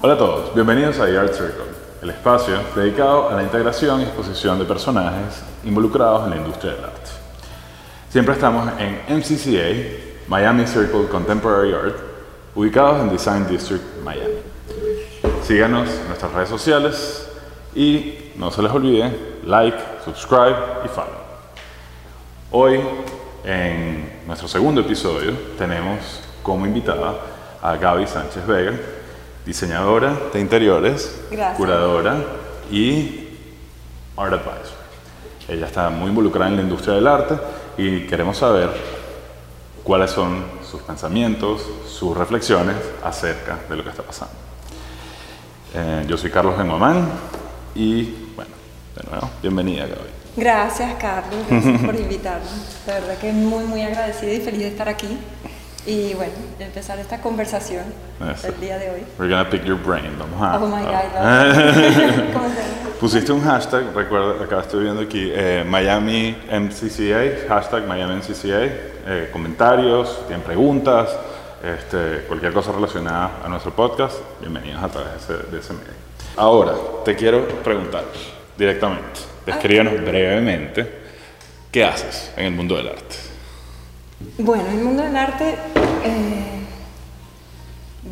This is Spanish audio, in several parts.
Hola a todos, bienvenidos a The Art Circle, el espacio dedicado a la integración y exposición de personajes involucrados en la industria del arte. Siempre estamos en MCCA, Miami Circle Contemporary Art, ubicados en Design District, Miami. Síganos en nuestras redes sociales y no se les olvide like, subscribe y follow. Hoy, en nuestro segundo episodio, tenemos como invitada a Gaby Sánchez Vega, diseñadora de interiores, Gracias. curadora y art advisor. Ella está muy involucrada en la industria del arte y queremos saber cuáles son sus pensamientos, sus reflexiones acerca de lo que está pasando. Eh, yo soy Carlos Benguamán y bueno, de nuevo, bienvenida Gaby. Gracias, Carlos, gracias por invitarnos. De verdad que muy, muy agradecida y feliz de estar aquí. Y bueno, empezar esta conversación Eso. el día de hoy. We're gonna pick your brain. Vamos a. Oh my God. a- no. ¿Cómo se llama? Pusiste un hashtag, recuerda, acá estoy viendo aquí, eh, Miami MCCA, hashtag Miami MCCA, eh, comentarios, tienen preguntas, este, cualquier cosa relacionada a nuestro podcast, bienvenidos a través de ese, de ese medio. Ahora, te quiero preguntar directamente, descríbanos brevemente, ¿qué haces en el mundo del arte? Bueno, el mundo del arte, eh,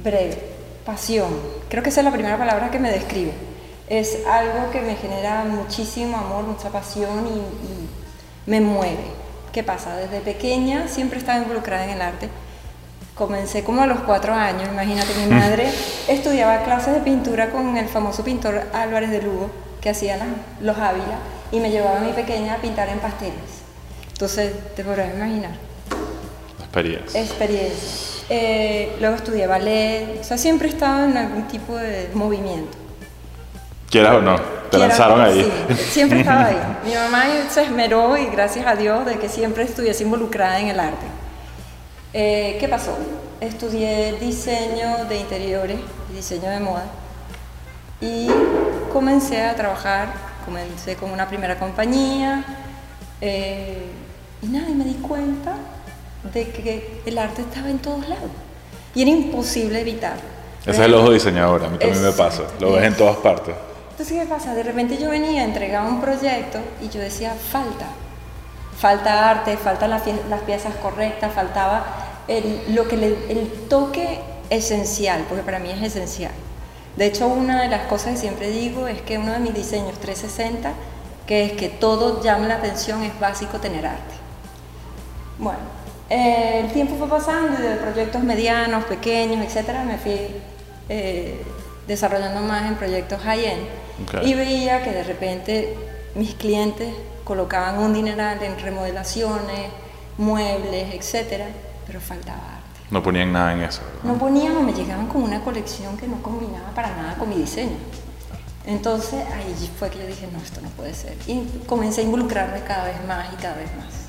breve, pasión. Creo que esa es la primera palabra que me describe. Es algo que me genera muchísimo amor, mucha pasión y, y me mueve. ¿Qué pasa? Desde pequeña siempre estaba involucrada en el arte. Comencé como a los cuatro años, imagínate, mi madre estudiaba clases de pintura con el famoso pintor Álvarez de Lugo, que hacía las- los Ávila, y me llevaba a mi pequeña a pintar en pasteles. Entonces, te podrás imaginar. Experiencia. Experiencia. Eh, luego estudié ballet, o sea, siempre he estado en algún tipo de movimiento. ¿Quieras o no? Te lanzaron ahí. sí, siempre estaba ahí. Mi mamá se esmeró y gracias a Dios de que siempre estuviese involucrada en el arte. Eh, ¿Qué pasó? Estudié diseño de interiores diseño de moda y comencé a trabajar, comencé con una primera compañía eh, y nada, y me di cuenta de que el arte estaba en todos lados y era imposible evitarlo. Ese es el ojo diseñador, a mí también me pasa, lo ves en todas partes. entonces, ¿qué pasa? De repente yo venía, entregaba un proyecto y yo decía, falta. Falta arte, faltan las, las piezas correctas, faltaba el, lo que le- el toque esencial, porque para mí es esencial. De hecho, una de las cosas que siempre digo es que uno de mis diseños 360, que es que todo llame la atención, es básico tener arte. Bueno, eh, el tiempo fue pasando y de proyectos medianos, pequeños, etcétera, me fui eh, desarrollando más en proyectos high-end Ok. y veía que de repente mis clientes colocaban un dineral en remodelaciones, muebles, etcétera, pero faltaba arte. No ponían nada en eso. ¿verdad? No ponían o me llegaban con una colección que no combinaba para nada con mi diseño. Entonces ahí fue que yo dije, no, esto no puede ser. Y comencé a involucrarme cada vez más y cada vez más.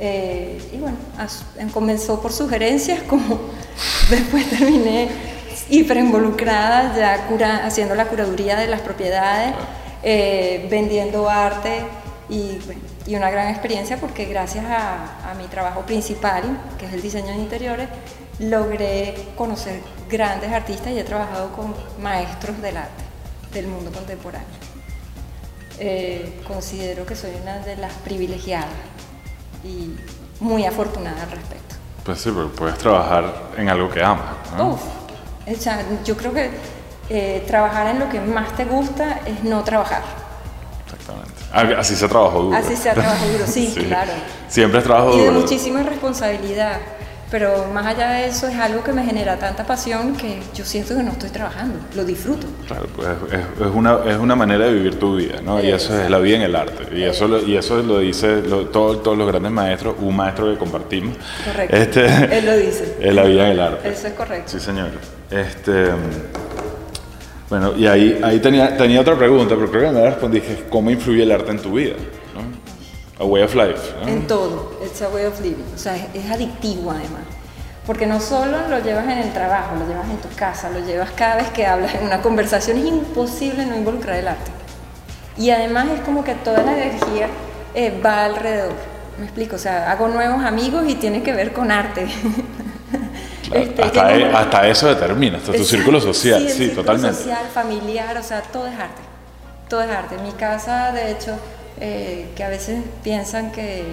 Eh, y bueno, as- comenzó por sugerencias, como después terminé hiper involucrada, ya cura, haciendo la curaduría de las propiedades, eh, vendiendo arte y, bueno, y una gran experiencia porque gracias a, a mi trabajo principal, que es el diseño de interiores, logré conocer grandes artistas y he trabajado con maestros del arte, del mundo contemporáneo. Eh, considero que soy una de las privilegiadas y muy afortunada al respecto. Pues sí, porque puedes trabajar en algo que amas. ¿no? Uf, o sea, yo creo que eh, trabajar en lo que más te gusta es no trabajar. Exactamente. Ah, Así se trabajó duro. Así sea trabajo duro, sí, claro. Siempre es trabajo Y de duro. muchísima responsabilidad. Pero más allá de eso es algo que me genera tanta pasión que yo siento que no estoy trabajando, lo disfruto. Claro, pues es, es una, es una manera de vivir tu vida, ¿no? Y eso es la vida en el arte. Y eso lo, y eso lo dice lo- todo- todos los grandes maestros, un maestro que compartimos. Correcto. Este, Él lo dice. Es la vida en el arte. Eso es correcto. Sí, señor. Este, bueno, y ahí, ahí tenía, tenía otra pregunta, pero creo que me la es cómo influye el arte en tu vida, ¿no? A way of life, ¿no? En todo, it's a way of living. O sea, es, es adictivo además. Porque no solo lo llevas en el trabajo, lo llevas en tu casa, lo llevas cada vez que hablas en una conversación. Es imposible no involucrar el arte. Y además es como que toda la energía eh, va alrededor. Me explico, o sea, hago nuevos amigos y tiene que ver con arte. Este, hasta, e- hasta eso determina, hasta tu Exacto, círculo social, el sí, círculo totalmente. social, familiar, o sea, todo es arte. Todo es arte. En mi casa, de hecho, eh, que a veces piensan que,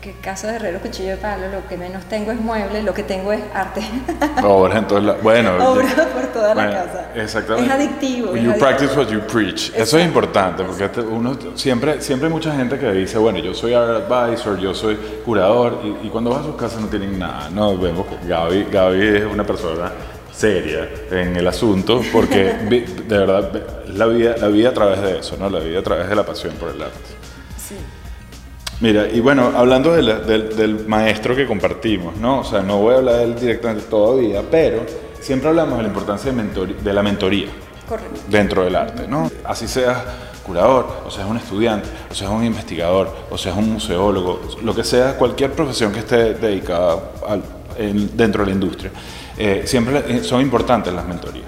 que casa de herrero, cuchillo de palo, lo que menos tengo es mueble, lo que tengo es arte. Obras en todos lados. Bueno, Obras por toda la casa. Exactamente. Es adictivo. es You adictivo. practice what you preach. Eso es importante porque uno siempre, siempre hay mucha gente que dice, bueno, yo soy art advisor, yo soy curador, y, y cuando vas a sus casas no tienen nada. No, vemos que Gaby, Gaby es una persona seria en el asunto porque de verdad la vida, la vida a través de eso, ¿no? La vida a través de la pasión por el arte. Sí. Mira, y bueno, hablando de la- del, del maestro que compartimos, ¿no? O sea, no voy a hablar de él directamente todavía, pero siempre hablamos de la importancia de, la mentoría Correcto. dentro del arte, ¿no? Así seas curador, o seas un estudiante, o seas un investigador, o seas un museólogo, lo que sea, cualquier profesión que esté dedicada al- en- dentro de la industria, eh, siempre son importantes las mentorías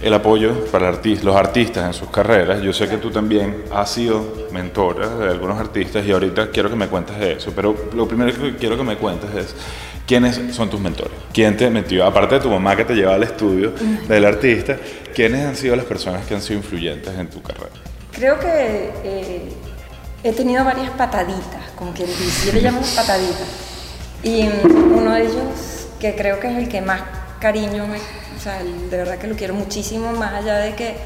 el apoyo para los artistas en sus carreras. Yo sé que tú también has sido mentora de algunos artistas y ahorita quiero que me cuentes de eso, pero lo primero que quiero que me cuentes es quiénes son tus mentores, quién te metió, aparte de tu mamá que te lleva al estudio del artista, quiénes han sido las personas que han sido influyentes en tu carrera. Creo que eh, he tenido varias pataditas, como quien dice, yo le llamo pataditas. Y mm, uno de ellos, que creo que es el que más cariño me, o sea, de verdad que lo quiero muchísimo, más allá de que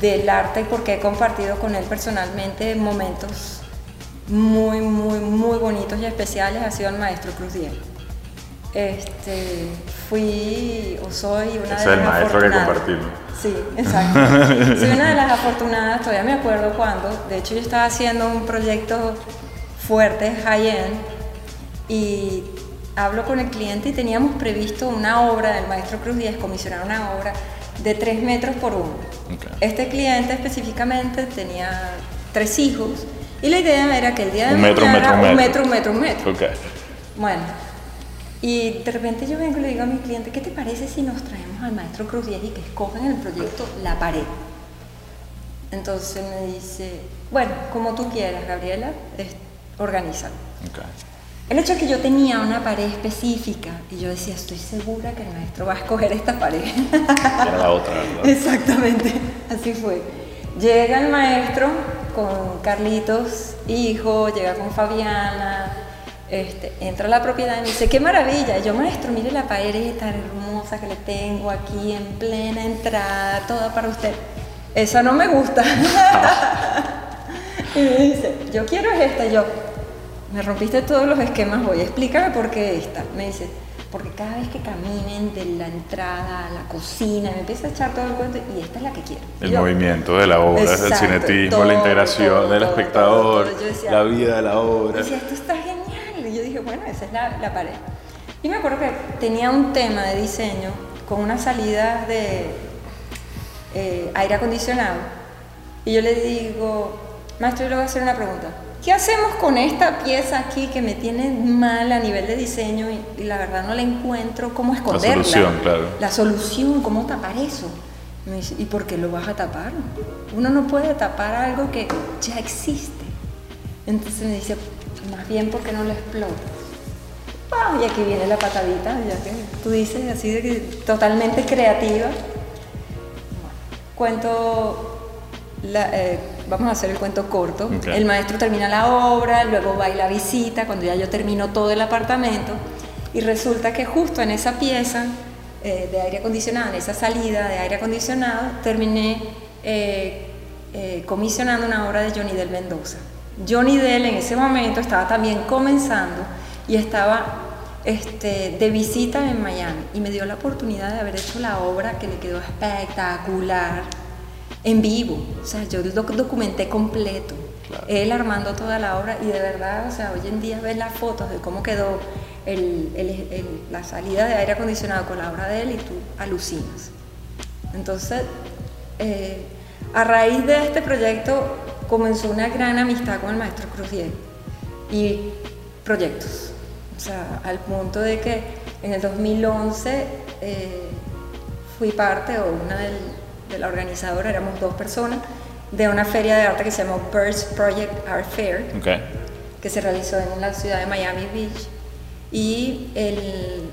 del arte, porque he compartido con él personalmente momentos muy, muy, muy bonitos y especiales, ha sido el maestro Cruz Diez. Este, fui o soy una Ese de es el las maestro que afortunadas. compartimos. Sí, exacto. Soy una de las afortunadas, todavía me acuerdo cuando, de hecho yo estaba haciendo un proyecto fuerte, high-end, y hablo con el cliente y teníamos previsto una obra del maestro Cruz Díaz, comisionar una obra de 3 metros por uno. Ok. Este cliente específicamente tenía tres hijos y la idea era que el día de Un metro, mañana, metro, un metro. metro, un metro, un metro. Ok. Bueno, y de repente yo vengo y le digo a mi cliente, ¿qué te parece si nos traemos al maestro Cruz Díaz y que escogen en el proyecto la pared? Entonces me dice, bueno, como tú quieras, Gabriela, es- organízalo. ok. El hecho es que yo tenía una pared específica y yo decía, estoy segura que el maestro va a escoger esta pared. Era la otra, ¿verdad? Exactamente, así fue. Llega el maestro con Carlitos, hijo, llega con Fabiana, este, entra a la propiedad y me dice, qué maravilla. Y yo, maestro, mire la pared tan hermosa que le tengo aquí en plena entrada, toda para usted. Esa no me gusta. y me dice, yo quiero es esta. Y yo, me rompiste todos los esquemas hoy, explícame por qué esta. Me dice, porque cada vez que caminen de la entrada a la cocina, me empieza a echar todo el cuento y esta es la que quiero. El yo, movimiento de la obra, el cinetismo, todo, la integración todo, del todo, espectador, decía- la vida de la obra. Decía, esto está genial. Y yo dije, bueno, esa es la, la pared. Y me acuerdo que tenía un tema de diseño con una salida de eh, aire acondicionado. Y yo le digo, maestro, yo le voy a hacer una pregunta. ¿Qué hacemos con esta pieza aquí que me tiene mal a nivel de diseño y, y la verdad no la encuentro cómo esconderla? solución, claro. La solución, ¿cómo tapar eso? Me dice, ¿y por qué lo vas a tapar? Uno no puede tapar algo que ya existe. Entonces me dice, más bien porque no lo explotas. Ah, y aquí viene la patadita, ya que tú dices así de que totalmente creativa. Cuento, la- eh, vamos a hacer el cuento corto. Ok. El maestro termina la obra, luego va y la visita, cuando ya yo termino todo el apartamento, y resulta que justo en esa pieza eh, de aire acondicionado, en esa salida de aire acondicionado, terminé eh, eh, comisionando una obra de Johnny Del Mendoza. Johnny Dell en ese momento estaba también comenzando y estaba este, de visita en Miami y me dio la oportunidad de haber hecho la obra que le quedó espectacular en vivo. O sea, yo lo documenté completo. Claro. Él armando toda la obra y de verdad, o sea, hoy en día ves las fotos de cómo quedó el- el- el- la salida de aire acondicionado con la obra de él y tú alucinas. Entonces, eh, a raíz de este proyecto comenzó una gran amistad con el maestro Cruzier y proyectos. O sea, al punto de que en el 2011 eh, fui parte o una del- de la organizadora, éramos dos personas, de una feria de arte que se llamó Birds Project Art Fair Ok. que se realizó en la ciudad de Miami Beach y el,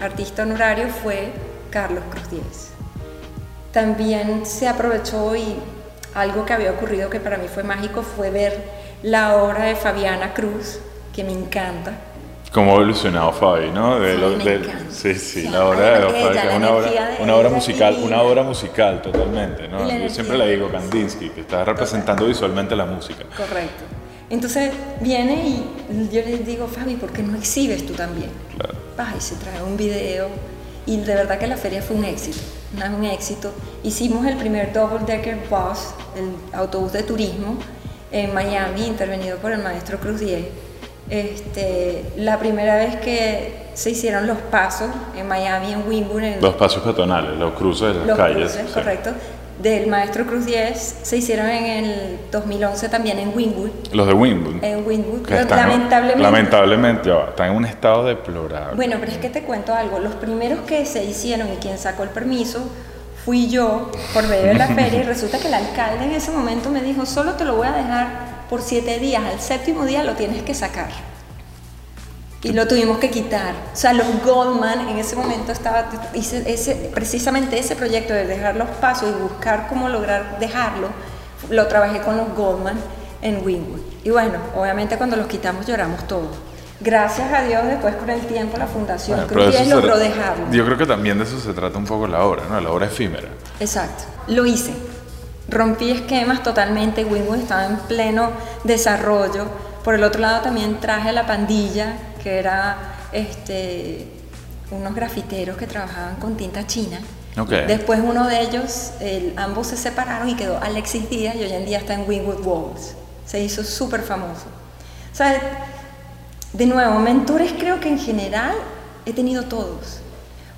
artista honorario fue Carlos Cruz Díez. También se aprovechó y algo que había ocurrido que para mí fue mágico fue ver la obra de Fabiana Cruz, que me encanta. Cómo ha evolucionado Fabi, ¿no? De Fabi lo- de- sí, sí, Sí, la obra de Fabi, que es una obra, una obra musical, divina. una obra musical totalmente, ¿no? Yo siempre le digo. Kandinsky, que está representando visualmente la música. Correcto. Entonces viene y yo le digo, Fabi, ¿por qué no exhibes tú también? Claro. Y se trae un video. Y de verdad que la feria fue un éxito, un éxito. Hicimos el primer Double Decker Bus, el autobús de turismo, en Miami, intervenido por el maestro Cruz Diez. Este, la primera vez que se hicieron los pasos en Miami, en Wynwood, en Los pasos peatonales, los cruces de las los calles. cruces, sí. correcto, del maestro Cruz 10, se hicieron en el 2011 también en Wynwood. Los de Wynwood. En Wynwood, que están- lamentablemente. lamentablemente, están en un estado deplorable. Bueno, pero es que te cuento algo. Los primeros que se hicieron y quien sacó el permiso fui yo por medio de la feria y resulta que el alcalde en ese momento me dijo, solo te lo voy a dejar por siete días, al séptimo día lo tienes que sacar. Y lo tuvimos que quitar. O sea, los Goldman en ese momento estaba, hice ese, precisamente ese proyecto de dejar los pasos y buscar cómo lograr dejarlo, lo trabajé con los Goldman en Wynwood. Y bueno, obviamente cuando los quitamos lloramos todos. Gracias a Dios, después con el tiempo la Fundación Bueno, Cruz pero de 10 eso se logró dejarlo. Yo creo que también de eso se trata un poco la obra, ¿no? La obra efímera. Exacto, lo hice. Rompí esquemas totalmente, Wynwood estaba en pleno desarrollo. Por el otro lado también traje a la pandilla, que era este, unos grafiteros que trabajaban con tinta china. Ok. Después uno de ellos, el- ambos se separaron y quedó Alexis Díaz y hoy en día está en Wynwood Walls. Se hizo súper famoso. O sea, de nuevo, mentores creo que en general he tenido todos.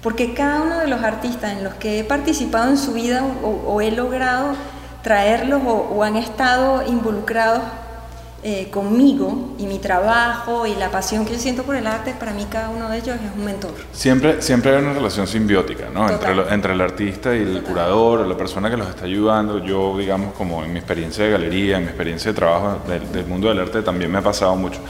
Porque cada uno de los artistas en los que he participado en su vida o, o he logrado traerlos o, o han estado involucrados eh, conmigo y mi trabajo y la pasión que yo siento por el arte, para mí cada uno de ellos es un mentor. Siempre, siempre hay una relación simbiótica, ¿no? Entre, lo- entre el artista y el Total. curador, la persona que los está ayudando. Yo, digamos, como en mi experiencia de galería, en mi experiencia de trabajo del, del mundo del arte, también me ha pasado mucho.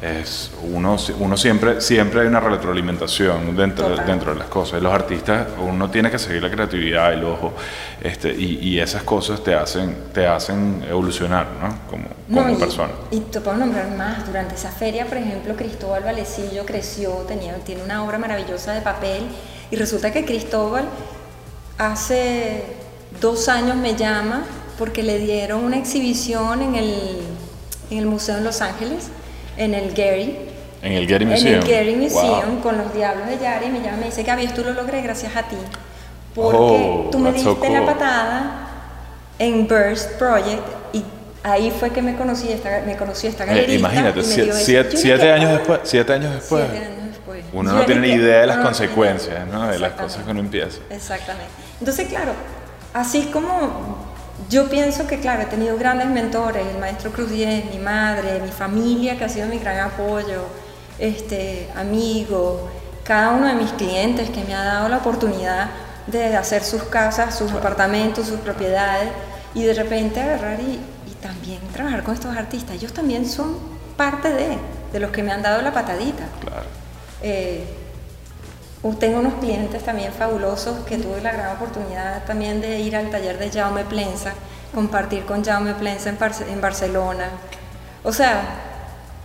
Es uno, uno siempre, siempre hay una retroalimentación dentro, Total. dentro de las cosas. Los artistas, uno tiene que seguir la creatividad, el ojo, este, y, y esas cosas te hacen, te hacen evolucionar, ¿no? Como, No, como y, persona. Y te puedo nombrar más. Durante esa feria, por ejemplo, Cristóbal Valecillo creció, tenía, tiene una obra maravillosa de papel. Y resulta que Cristóbal hace dos años me llama porque le dieron una exhibición en el, en el Museo en Los Ángeles, en el Gary. En el En Museum. el Gary Museum Wow. con los Diablos de Yari me llama y me dice, Gaby, esto lo logré gracias a ti. Porque Oh, tú me that's so diste la cool. patada en Burst Project y ahí fue que me conocí esta, me conocí esta Eh, galerista. imagínate, dio ese- siete, yo siete dije, años después, siete años después. Siete años después. Uno no tiene ni idea de las "No, tenía consecuencias, idea". ¿no? De las cosas que uno empieza. Exactamente. Entonces, claro, así como yo pienso que, claro, he tenido grandes mentores, el maestro Cruz Diez, mi madre, mi familia, que ha sido mi gran apoyo, este, amigos, cada uno de mis clientes que me ha dado la oportunidad de hacer sus casas, sus apartamentos, sus propiedades, y de repente agarrar y, y también trabajar con estos artistas. Ellos también son parte de, de los que me han dado la patadita. Claro. Eh, tengo unos clientes también fabulosos que tuve la gran oportunidad también de ir al taller de Jaume Plensa, compartir con Jaume Plensa en, Barce- en Barcelona. O sea,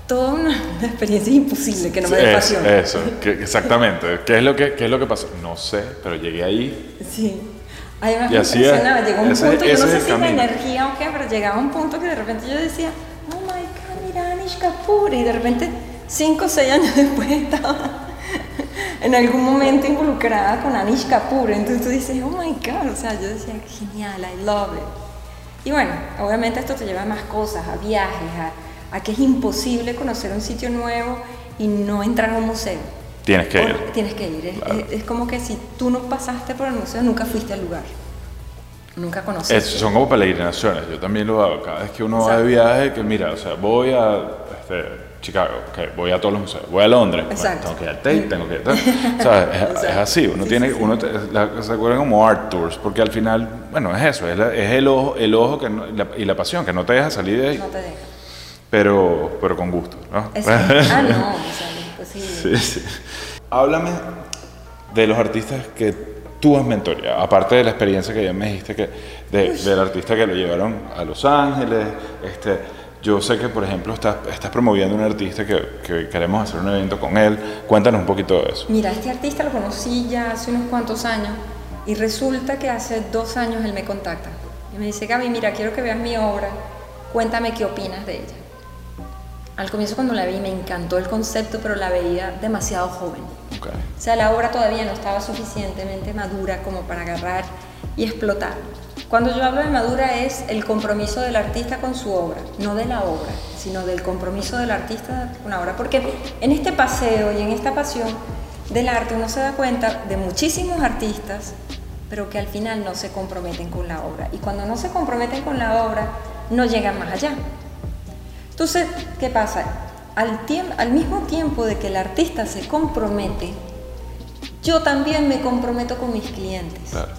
toda una, una experiencia imposible que no me dé Es- pasión. Eso, que- exactamente. ¿Qué es, lo que, ¿Qué es lo que pasó? No sé, pero llegué ahí. Sí. Además Y me así es. llegó un Ese- punto, yo ese no es sé si la camino. energía o qué, pero llegaba un punto que de repente yo decía, oh my god, mira Anish Kapoor, y de repente cinco o seis años después estaba en algún momento involucrada con Anish Kapoor, entonces tú dices, oh my god, o sea, yo decía, genial, I love it. Y bueno, obviamente esto te lleva a más cosas, a viajes, a, a que es imposible conocer un sitio nuevo y no entrar a un museo. Tienes que ir. Por- Tienes que ir. Es, Claro. es- es como que si tú no pasaste por el museo, nunca fuiste al lugar. Nunca conociste. Es- son como peregrinaciones, yo también lo hago. Cada vez que uno va de Exacto. viaje, que mira, o sea, voy a este, Chicago, ok, voy a todos los museos, voy a Londres, bueno, tengo que ir al Tate, tengo que ir. ¿Sabes? Es, es así, uno Sí, tiene, sí, uno la- se acuerdan como art tours, porque al final, bueno, es eso, es, la- es el ojo, el ojo que no- y la, y la pasión, que no te deja salir de ahí, No te deja. pero, pero con gusto, ¿no? Es- ah, no, o sea, es imposible. Sí, sí. Háblame de los artistas que tú has mentoreado, aparte de la experiencia que ya me dijiste que de- del artista que lo llevaron a Los Ángeles, este, yo sé que por ejemplo estás, estás promoviendo un artista que, que queremos hacer un evento con él, cuéntanos un poquito de eso. Mira, este artista lo conocí ya hace unos cuantos años y resulta que hace dos años él me contacta y me dice, Gaby, mira, quiero que veas mi obra, cuéntame qué opinas de ella. Al comienzo cuando la vi me encantó el concepto, pero la veía demasiado joven. Ok. O sea, la obra todavía no estaba suficientemente madura como para agarrar y explotar. Cuando yo hablo de madura es el compromiso del artista con su obra, no de la obra, sino del compromiso del artista con la obra. Porque en este paseo y en esta pasión del arte uno se da cuenta de muchísimos artistas, pero que al final no se comprometen con la obra. Y cuando no se comprometen con la obra, no llegan más allá. Entonces, ¿qué pasa? Al, mismo tiempo de que el artista se compromete, yo también me comprometo con mis clientes. Claro.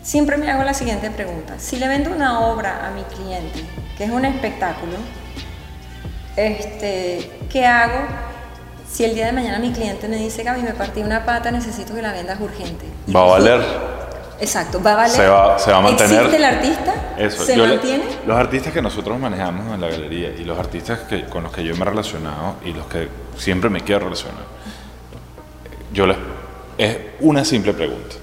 Siempre me hago la siguiente pregunta. Si le vendo una obra a mi cliente, que es un espectáculo, este, ¿qué hago si el día de mañana mi cliente me dice, Gaby, me partí una pata, necesito que la vendas urgente? ¿Va a valer? Exacto, va a valer. Se va- se va a mantener. ¿Existe el artista? Eso, ¿Se yo le- mantiene? los artistas que nosotros manejamos en la galería y los artistas que, con los que yo me he relacionado y los que siempre me quiero relacionar, yo les, es una simple pregunta.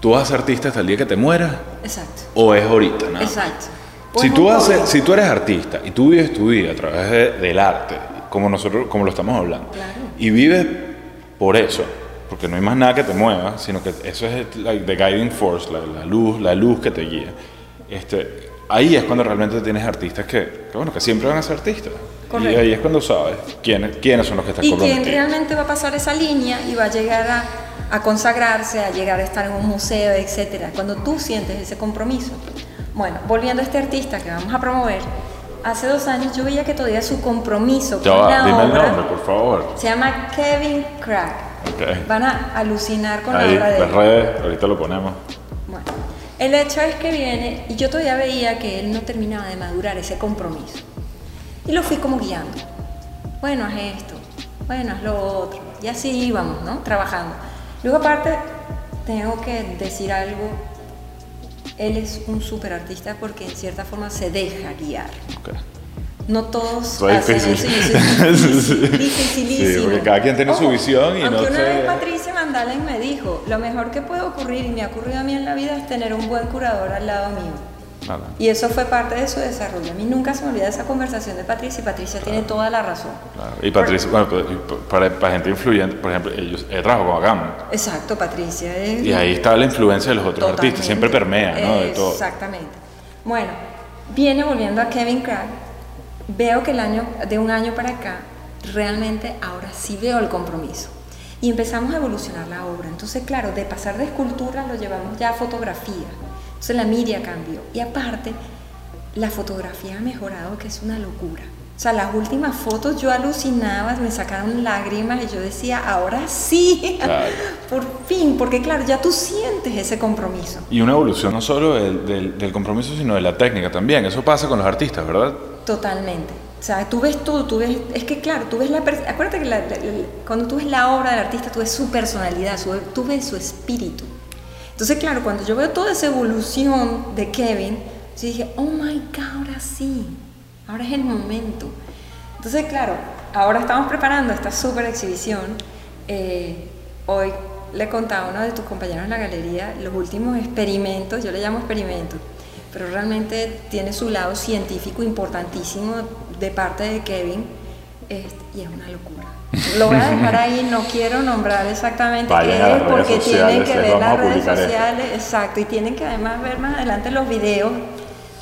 ¿Tú vas a ser artista hasta el día que te mueras Exacto. o es ahorita? nada? Exacto. Si Pues tú, un haces, si tú eres artista y tú vives tu vida a través de- del arte, como nosotros como lo estamos hablando, Claro. y vives por eso, porque no hay más nada que te mueva, sino que eso es like, the guiding force, la, la luz, la luz que te guía. Este, ahí es cuando realmente tienes artistas que, que, bueno, que siempre van a ser artistas. Y Correcto. ahí es cuando sabes quiénes, quiénes son los que están Y quién realmente va a pasar esa línea y va a llegar a, a consagrarse, a llegar a estar en un museo, etcétera, cuando tú sientes ese compromiso. Bueno, volviendo a este artista que vamos a promover, hace dos años yo veía que todavía su compromiso Ya con va, la dime el obra nombre, por favor. se llama Kevin Crack. Ok. Van a alucinar con Ahí, la obra de las él. redes, ahorita lo ponemos. Bueno, el hecho es que viene y yo todavía veía que él no terminaba de madurar ese compromiso. Y lo fui como guiando. Bueno, haz esto, bueno, haz lo otro. Y así íbamos, ¿no? Trabajando. Luego aparte, tengo que decir algo. Él es un super artista porque en cierta forma se deja guiar. Ok. No todos Fue hacen difícil. eso y eso es dificilísimo. Sí, porque cada quien tiene su visión y aunque no una se- vez Patricia Mandalen me dijo, lo mejor que puede ocurrir y me ha ocurrido a mí en la vida es tener un buen curador al lado mío. Nada. Y eso fue parte de su desarrollo. A mí nunca se me olvida esa conversación de Patricia y Patricia tiene toda la razón. Claro. Y Patricia, bueno, pues, para, para gente influyente, por ejemplo, ellos, ella trabajó con Agam. Exacto, Patricia. es- Y ahí está la influencia de los otros artistas, siempre permea, ¿no? De todo. Exactamente. Bueno, viene volviendo a Kevin Craig. Veo que el año, de un año para acá, realmente ahora sí veo el compromiso. Y empezamos a evolucionar la obra. Entonces, claro, de pasar de escultura lo llevamos ya a fotografía. Entonces la media cambió. Y aparte, la fotografía ha mejorado, que es una locura. O sea, las últimas fotos yo alucinaba, me sacaron lágrimas y yo decía, ahora sí, Claro. por fin, porque claro, ya tú sientes ese compromiso. Y una evolución no solo del, del- del compromiso, sino de la técnica también. Eso pasa con los artistas, ¿verdad? Totalmente. O sea, tú ves todo, tú ves, es que claro, tú ves la, acuérdate que la- la- cuando tú ves la obra del artista, tú ves su personalidad, su- tú ves su espíritu. Entonces, claro, cuando yo veo toda esa evolución de Kevin, yo dije, oh my God, ahora sí, ahora es el momento. Entonces, claro, ahora estamos preparando esta super exhibición. Eh, hoy le contaba a uno de tus compañeros en la galería los últimos experimentos, yo le llamo experimentos, pero realmente tiene su lado científico importantísimo de parte de Kevin este, y es una locura. Lo voy a dejar ahí, no quiero nombrar exactamente Vayan qué es porque tienen que ver las redes sociales, exacto, y tienen que además ver más adelante los videos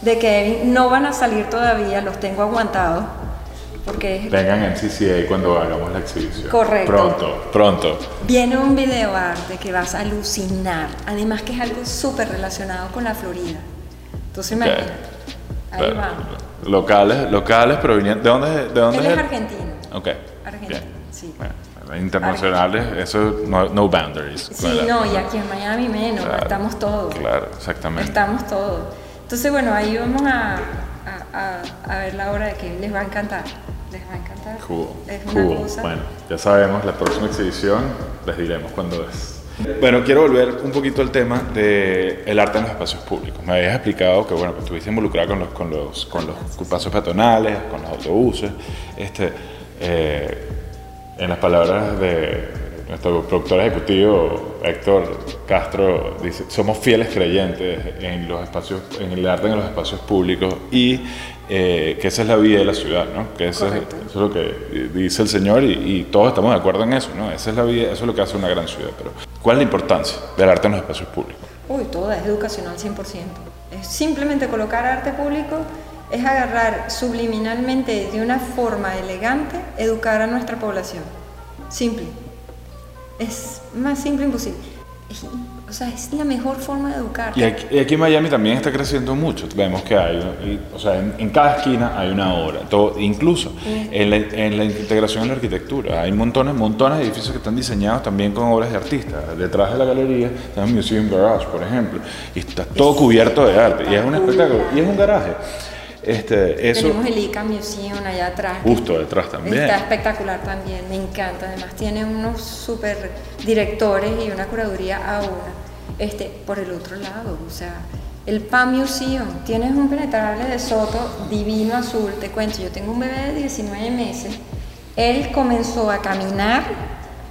de Kevin, no van a salir todavía, los tengo aguantados, porque Vengan en CCA cuando hagamos la exhibición. Correcto. Pronto, pronto. Viene un video arte que vas a alucinar. Además que es algo súper relacionado con la Florida. Entonces imagínate. Ahí Pero, va. Locales, locales provenientes. ¿De dónde, de dónde Él es es argentino. Ok. Argentino, bien. sí. Bueno, internacionales, eso no, no boundaries. Sí, no, y aquí en Miami menos, Claro, estamos todos. Claro, exactamente. Estamos todos. Entonces, bueno, ahí vamos a, a- a- a ver la obra de que les va a encantar. Les va a encantar. Cool. es una cool. cosa. Bueno, ya sabemos, la próxima exhibición les diremos cuándo es. Bueno, quiero volver un poquito al tema del el arte en los espacios públicos. Me habías explicado que, bueno, que estuviste involucrada con los, con los, con los pasos peatonales, con los autobuses. Este, eh, en las palabras de nuestro productor ejecutivo, Héctor Castro, dice, somos fieles creyentes en los espacios, en el arte en los espacios públicos y eh, que esa es la vida de la ciudad, ¿no? Que eso es, eso es lo que dice el Señor y, y todos estamos de acuerdo en eso, ¿no? Esa es la vida, eso es lo que hace una gran ciudad. Pero, ¿cuál es la importancia del arte en los espacios públicos? Uy, toda es educacional 100%. Es simplemente colocar arte público, es agarrar subliminalmente de una forma elegante, educar a nuestra población. Simple. Es más simple imposible. O sea, es la mejor forma de educar. Y aquí, aquí en Miami también está creciendo mucho. Vemos que hay, o sea, en, en cada esquina hay una obra. Todo, incluso en la, en la integración en la arquitectura. Hay montones, montones de edificios que están diseñados también con obras de artistas. Detrás de la galería está el Museum Garage, por ejemplo. Y está todo cubierto de arte. Y es un espectáculo. Y es un garaje. Este, eso Tenemos el ICA Museum allá atrás. justo detrás también. Está espectacular también, me encanta. Además tiene unos super directores y una curaduría a una. Este, por el otro lado, o sea, el PAM Museum, tienes un penetrable de Soto divino azul, te cuento, yo tengo un bebé de 19 meses, él comenzó a caminar,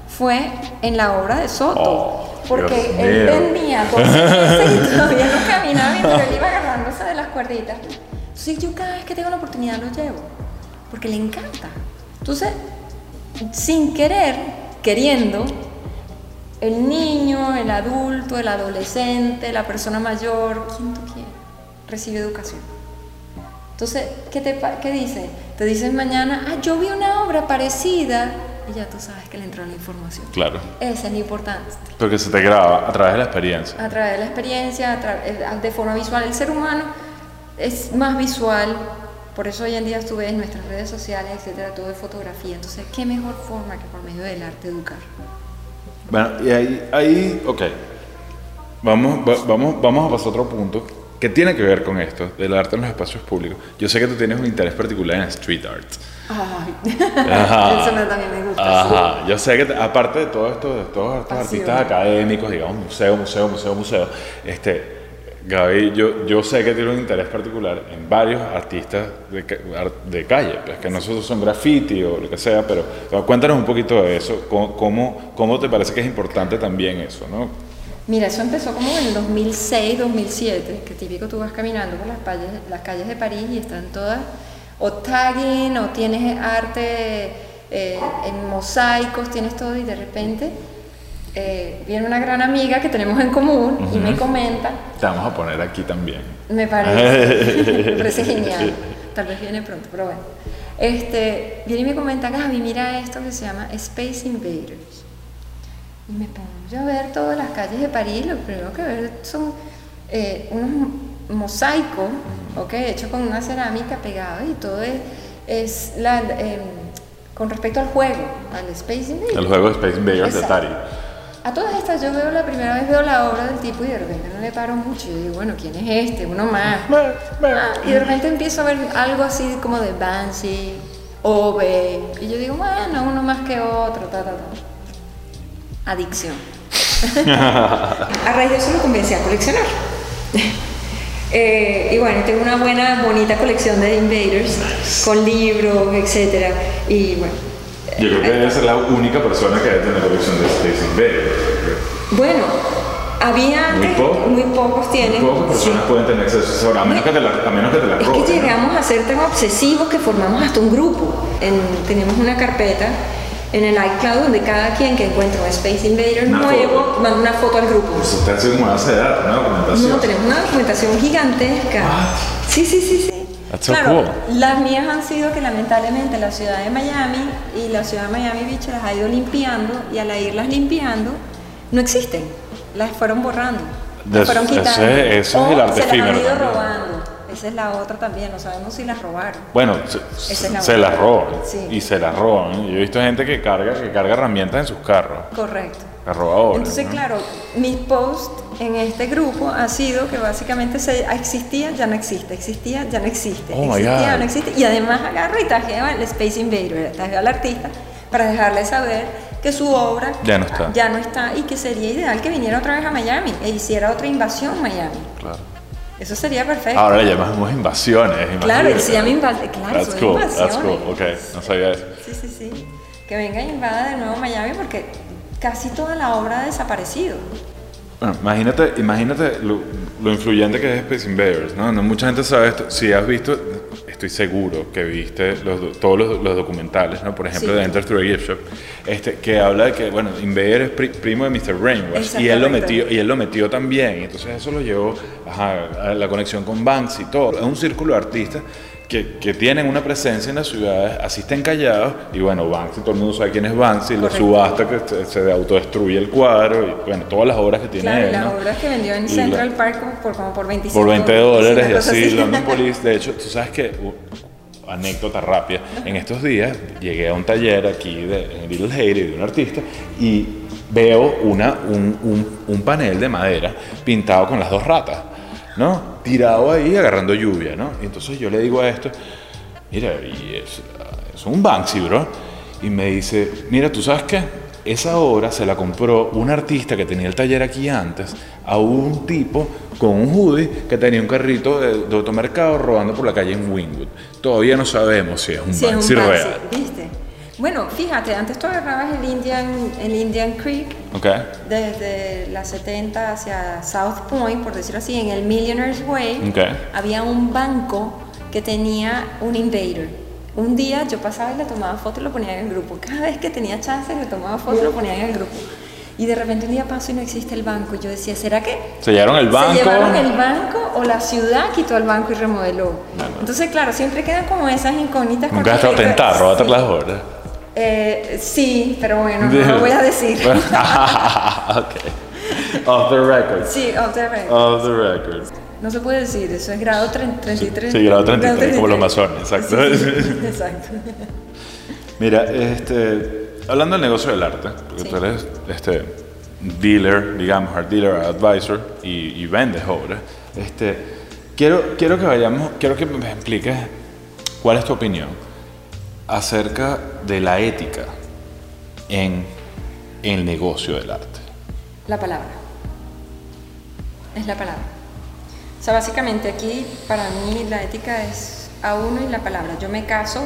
fue en la obra de Soto, Oh, porque Dios él mío. tenía 12 meses y todavía no caminaba mientras él iba agarrándose de las cuerditas. Entonces yo cada vez que tengo la oportunidad lo llevo, porque le encanta. Entonces, sin querer, queriendo, el niño, el adulto, el adolescente, la persona mayor, quien tú quieras, recibe educación. Entonces, ¿qué, te, qué dice? Te dicen mañana, ah, yo vi una obra parecida, y ya tú sabes que le entró la información. Claro. Esa es la importancia. Porque se te graba a través de la experiencia. A través de la experiencia, a eh, de forma visual. El ser humano es más visual, por eso hoy en día tú ves nuestras redes sociales, etcétera, todo de fotografía. Entonces, ¿qué mejor forma que por medio del arte educar? Bueno, y ahí, ahí ok. Vamos, va- vamos, vamos a pasar a otro punto que tiene que ver con esto, del arte en los espacios públicos. Yo sé que tú tienes un interés particular en street art. Ay, Ajá. eso también me gusta. Ajá, yo sé que te- aparte de todo esto, de todos estos Pasión. artistas académicos, digamos, museo, museo, museo, museo, este, Gaby, yo, yo sé que tiene un interés particular en varios artistas de, de calle, pues que no son graffiti o lo que sea, pero cuéntanos un poquito de eso, cómo, cómo, te parece que es importante también eso, ¿no? Mira, eso empezó como en el 2006, 2007, que típico tú vas caminando por las calles, las calles de París y están todas o tagging o tienes arte eh, en mosaicos, tienes todo y de repente eh, viene una gran amiga que tenemos en común y me comenta, Te vamos a poner aquí también. me parece, me parece genial, tal vez viene pronto, pero bueno. Este, viene y me comenta, Gaby, mira esto que se llama Space Invaders. Y me pongo yo a ver todas las calles de París, lo primero que veo son eh, unos mosaicos, ¿ok? Hechos con una cerámica pegada y todo es, es la, em, con respecto al juego, al Space Invaders. El juego Space Invaders de. Atari. A todas estas yo veo la primera vez veo la obra del tipo y de repente no le paro mucho. Yo digo, bueno, ¿quién es este? Uno más. Ah, y de repente empiezo a ver algo así como de Banshee, Ove. Y yo digo, bueno, uno más que otro, ta, ta, ta. Adicción. a raíz de eso lo comencé a coleccionar. Eh, y bueno, tengo una buena, bonita colección de Invaders con libros, etcétera. Y bueno, Yo creo que debe ser la única persona que debe tener colección de Space Invaders. bueno, había Muy poco. muy pocos tienen. Pocas personas Sí. pueden tener acceso a menos que te la, a menos que te la Es roben, que ¿no? llegamos a ser tan obsesivos que formamos hasta un grupo. En- tenemos una carpeta en el iCloud donde cada quien que encuentra un Space Invader Una nuevo foto. manda una foto al grupo. Pues usted hace una base de datos, ¿no? Documentación. No, tenemos una documentación gigantesca. Sí, sí, sí, sí. So claro, cool. las mías han sido que lamentablemente la ciudad de Miami y la ciudad de Miami Beach las ha ido limpiando y al irlas limpiando no existen. Las fueron borrando. Las fueron quitando. ese es O el arte se las han ido robando. Esa es la otra también, no sabemos si las robaron. Bueno, se, Esa es la se otra. las roban. Sí. Y se las roban. Yo he visto gente que carga, que carga herramientas en sus carros. Correcto. Arroba Entonces, ¿no? claro, mis posts en este grupo ha sido que básicamente se, existía, ya no existe, existía, ya no existe, Oh my existía, ya no existe. Y además agarro y tajeo al Space Invader, tajeo al artista para dejarle saber que su obra Ya no está. ya no está y que sería ideal que viniera otra vez a Miami e hiciera otra invasión Miami. Claro. Eso sería perfecto. Ahora le llamamos invasiones. Claro, imagínate. él se llama invas- claro, That's cool, that's invasiones. cool. Ok, no sabía eso. Sí, sí, sí. Que venga e invada de nuevo Miami porque casi toda la obra ha desaparecido. Bueno, imagínate, imagínate lo, lo influyente que es Space Invaders, ¿no? No mucha gente sabe esto. Si has visto, estoy seguro que viste los do- todos los, los documentales, ¿no? Por ejemplo, Sí. de Enter Through a Gift Shop, este, que habla de que, bueno, Invader es pri- primo de Mr. Brainwash y él, lo metió, y él lo metió también. Entonces eso lo llevó ajá, a la conexión con Banksy y todo. Es un círculo de artistas que, que tienen una presencia en las ciudades, asisten callados y bueno, Banksy, todo el mundo sabe quién es Banksy, Correcto. subasta que se, se autodestruye el cuadro y bueno, todas las obras que tiene Claro, él, las ¿no? obras que vendió en Y Central la- Park por, como por 25 por 20 dólares y así, London Police. De hecho, tú sabes que, uh, anécdota rápida, en estos días llegué a un taller aquí de, en Little Haiti de un artista y veo una, un, un- un panel de madera pintado con las dos ratas, ¿no? Tirado ahí agarrando lluvia, ¿no? Y entonces yo le digo a esto, mira, y es, es un Banksy, bro. Y me dice, mira, ¿tú sabes qué? Esa obra se la compró un artista que tenía el taller aquí antes a un tipo con un hoodie que tenía un carrito de, de automercado robando por la calle en Wingwood. Todavía no sabemos si es un Sí, es Banksy un Banksy, real. ¿viste? Bueno, fíjate, antes tú agarrabas el Indian, el Indian Creek ¿Ok? desde la 70 hacia South Point, por decirlo así, en el Millionaire's Way, Ok. había un banco que tenía un invader. Un día yo pasaba y le tomaba foto y lo ponía en el grupo. Cada vez que tenía chance le tomaba foto y lo ponía en el grupo. Y de repente un día paso y no existe el banco. Yo decía, ¿será que Sellaron el banco. se llevaron el banco o la ciudad quitó el banco y remodeló? Bueno. Entonces, claro, siempre quedan como esas incógnitas. Nunca has estado tentado, Sí. las obras. Eh, sí, pero bueno, no lo voy a decir. ok. Off the record. sí, off the record. Off the record. No se puede decir, eso es grado 30 33. Sí, grado 33, como los masones, exacto. Sí, sí, sí, exacto. Mira, este, hablando del negocio del arte, porque Sí. tú eres este, dealer, digamos, art dealer, advisor y, y vendes obras, este, quiero, quiero que vayamos, quiero que me expliques cuál es tu opinión acerca de la ética en el negocio del arte. La palabra. Es la palabra. O sea, básicamente aquí para mí la ética es a uno y la palabra. Yo me caso,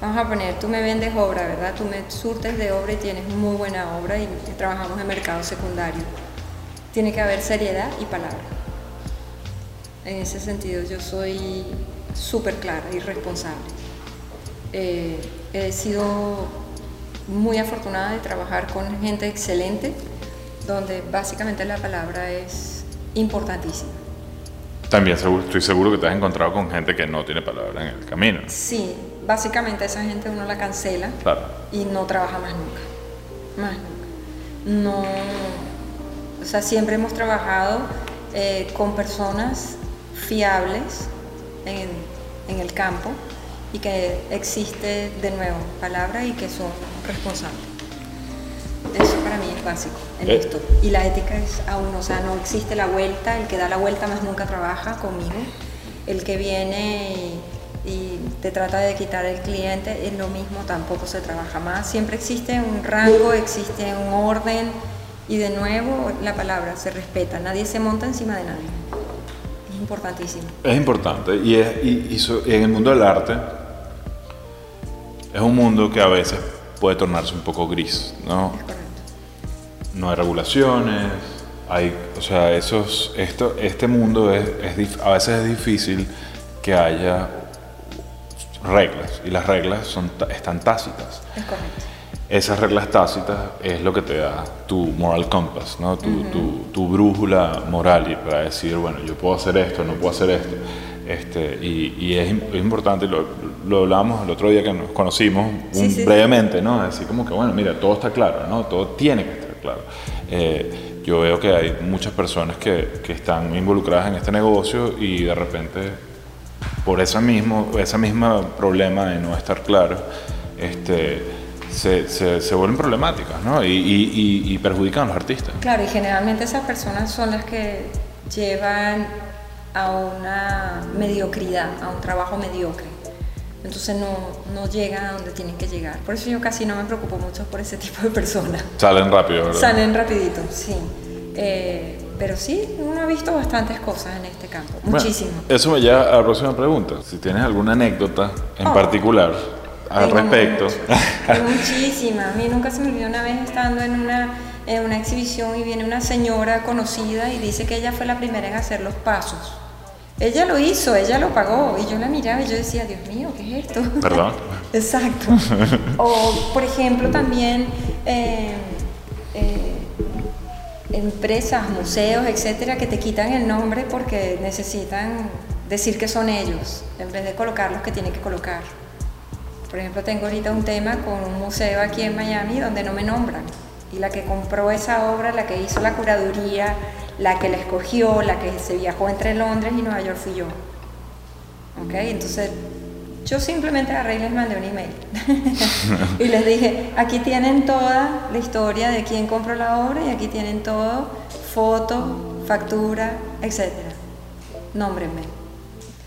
vamos a poner, tú me vendes obra, ¿verdad? Tú me surtes de obra y tienes muy buena obra y trabajamos en mercado secundario. Tiene que haber seriedad y palabra. En ese sentido yo soy súper clara y responsable. Eh, he sido muy afortunada de trabajar con gente excelente, donde básicamente la palabra es importantísima. También estoy seguro que te has encontrado con gente que no tiene palabra en el camino. Sí, básicamente esa gente uno la cancela Claro. y no trabaja más nunca. Más nunca. No. O sea, siempre hemos trabajado eh, con personas fiables en, en el campo y que existe de nuevo palabra y que son responsables. Eso para mí es básico en Eh. esto. Y la ética es a uno, o sea, no existe la vuelta, el que da la vuelta más nunca trabaja conmigo. El que viene y, y te trata de quitar el cliente es lo mismo, tampoco se trabaja más. Siempre existe un rango, existe un orden y de nuevo la palabra se respeta, nadie se monta encima de nadie. Es importantísimo. Es importante y, es, y, y so- y en el mundo del arte es un mundo que a veces puede tornarse un poco gris, ¿no? No hay regulaciones, hay, o sea, esos, esto, este mundo es, a veces es difícil que haya reglas y las reglas son, están tácitas. Es correcto. Esas reglas tácitas es lo que te da tu moral compass, ¿no? tu, tu, tu brújula moral y para decir, bueno, yo puedo hacer esto, no puedo hacer esto. Este, y y es, im- es importante, lo, lo hablábamos el otro día que nos conocimos un- Sí, brevemente, ¿no? Decir como que, bueno, mira, todo está claro, ¿no? Todo tiene que estar claro. Eh, yo veo que hay muchas personas que, que están involucradas en este negocio y de repente por ese mismo, ese mismo problema de no estar claro, este, se, se, se vuelven problemáticas, ¿no? Y, y- y- y perjudican a los artistas. Claro, y generalmente esas personas son las que llevan a una mediocridad, a un trabajo mediocre. Entonces no, no llegan a donde tienen que llegar. Por eso yo casi no me preocupo mucho por ese tipo de personas. Salen rápido, ¿verdad? Salen rapidito, sí. Eh, pero sí, uno ha visto bastantes cosas en este campo, Bueno, muchísimo. eso me lleva a la próxima pregunta. Si tienes alguna anécdota en Oh. particular al respecto. muchísimas. A mí nunca se me olvidó una vez estando en una, en una exhibición y viene una señora conocida y dice que ella fue la primera en hacer los pasos. Ella lo hizo, ella lo pagó y yo la miraba y yo decía, Dios mío, ¿qué es esto? Perdón. Exacto. O, por ejemplo, también eh, eh, empresas, museos, etcétera, que te quitan el nombre porque necesitan decir que son ellos, en vez de colocar los que tienen que colocar. Por ejemplo, tengo ahorita un tema con un museo aquí en Miami donde no me nombran. Y la que compró esa obra, la que hizo la curaduría, la que la escogió, la que se viajó entre Londres y Nueva York fui yo. ¿Ok? Entonces, yo simplemente agarré y les mandé un email. y les dije, aquí tienen toda la historia de quién compró la obra y aquí tienen todo, foto, factura, etc. Nómbrenme.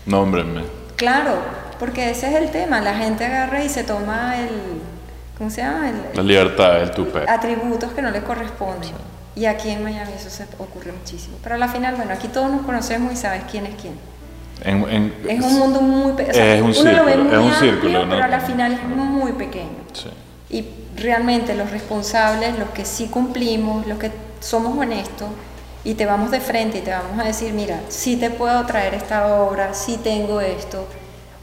Nómbrenme. Claro, porque ese es el tema. La gente agarra y se toma el, ¿cómo se llama? El- La libertad, el tupe. atributos que no le corresponden. Y aquí en Miami eso se ocurre muchísimo. Pero a la final, bueno, aquí todos nos conocemos y sabes quién es quién. En- en- Es un mundo muy pequeño. Es un uno lo ve círculo, muy es un amplio, círculo, ¿no? pero a la final es muy pequeño. Sí. Y realmente los responsables, los que sí cumplimos, los que somos honestos y te vamos de frente y te vamos a decir, mira, sí te puedo traer esta obra, sí tengo esto.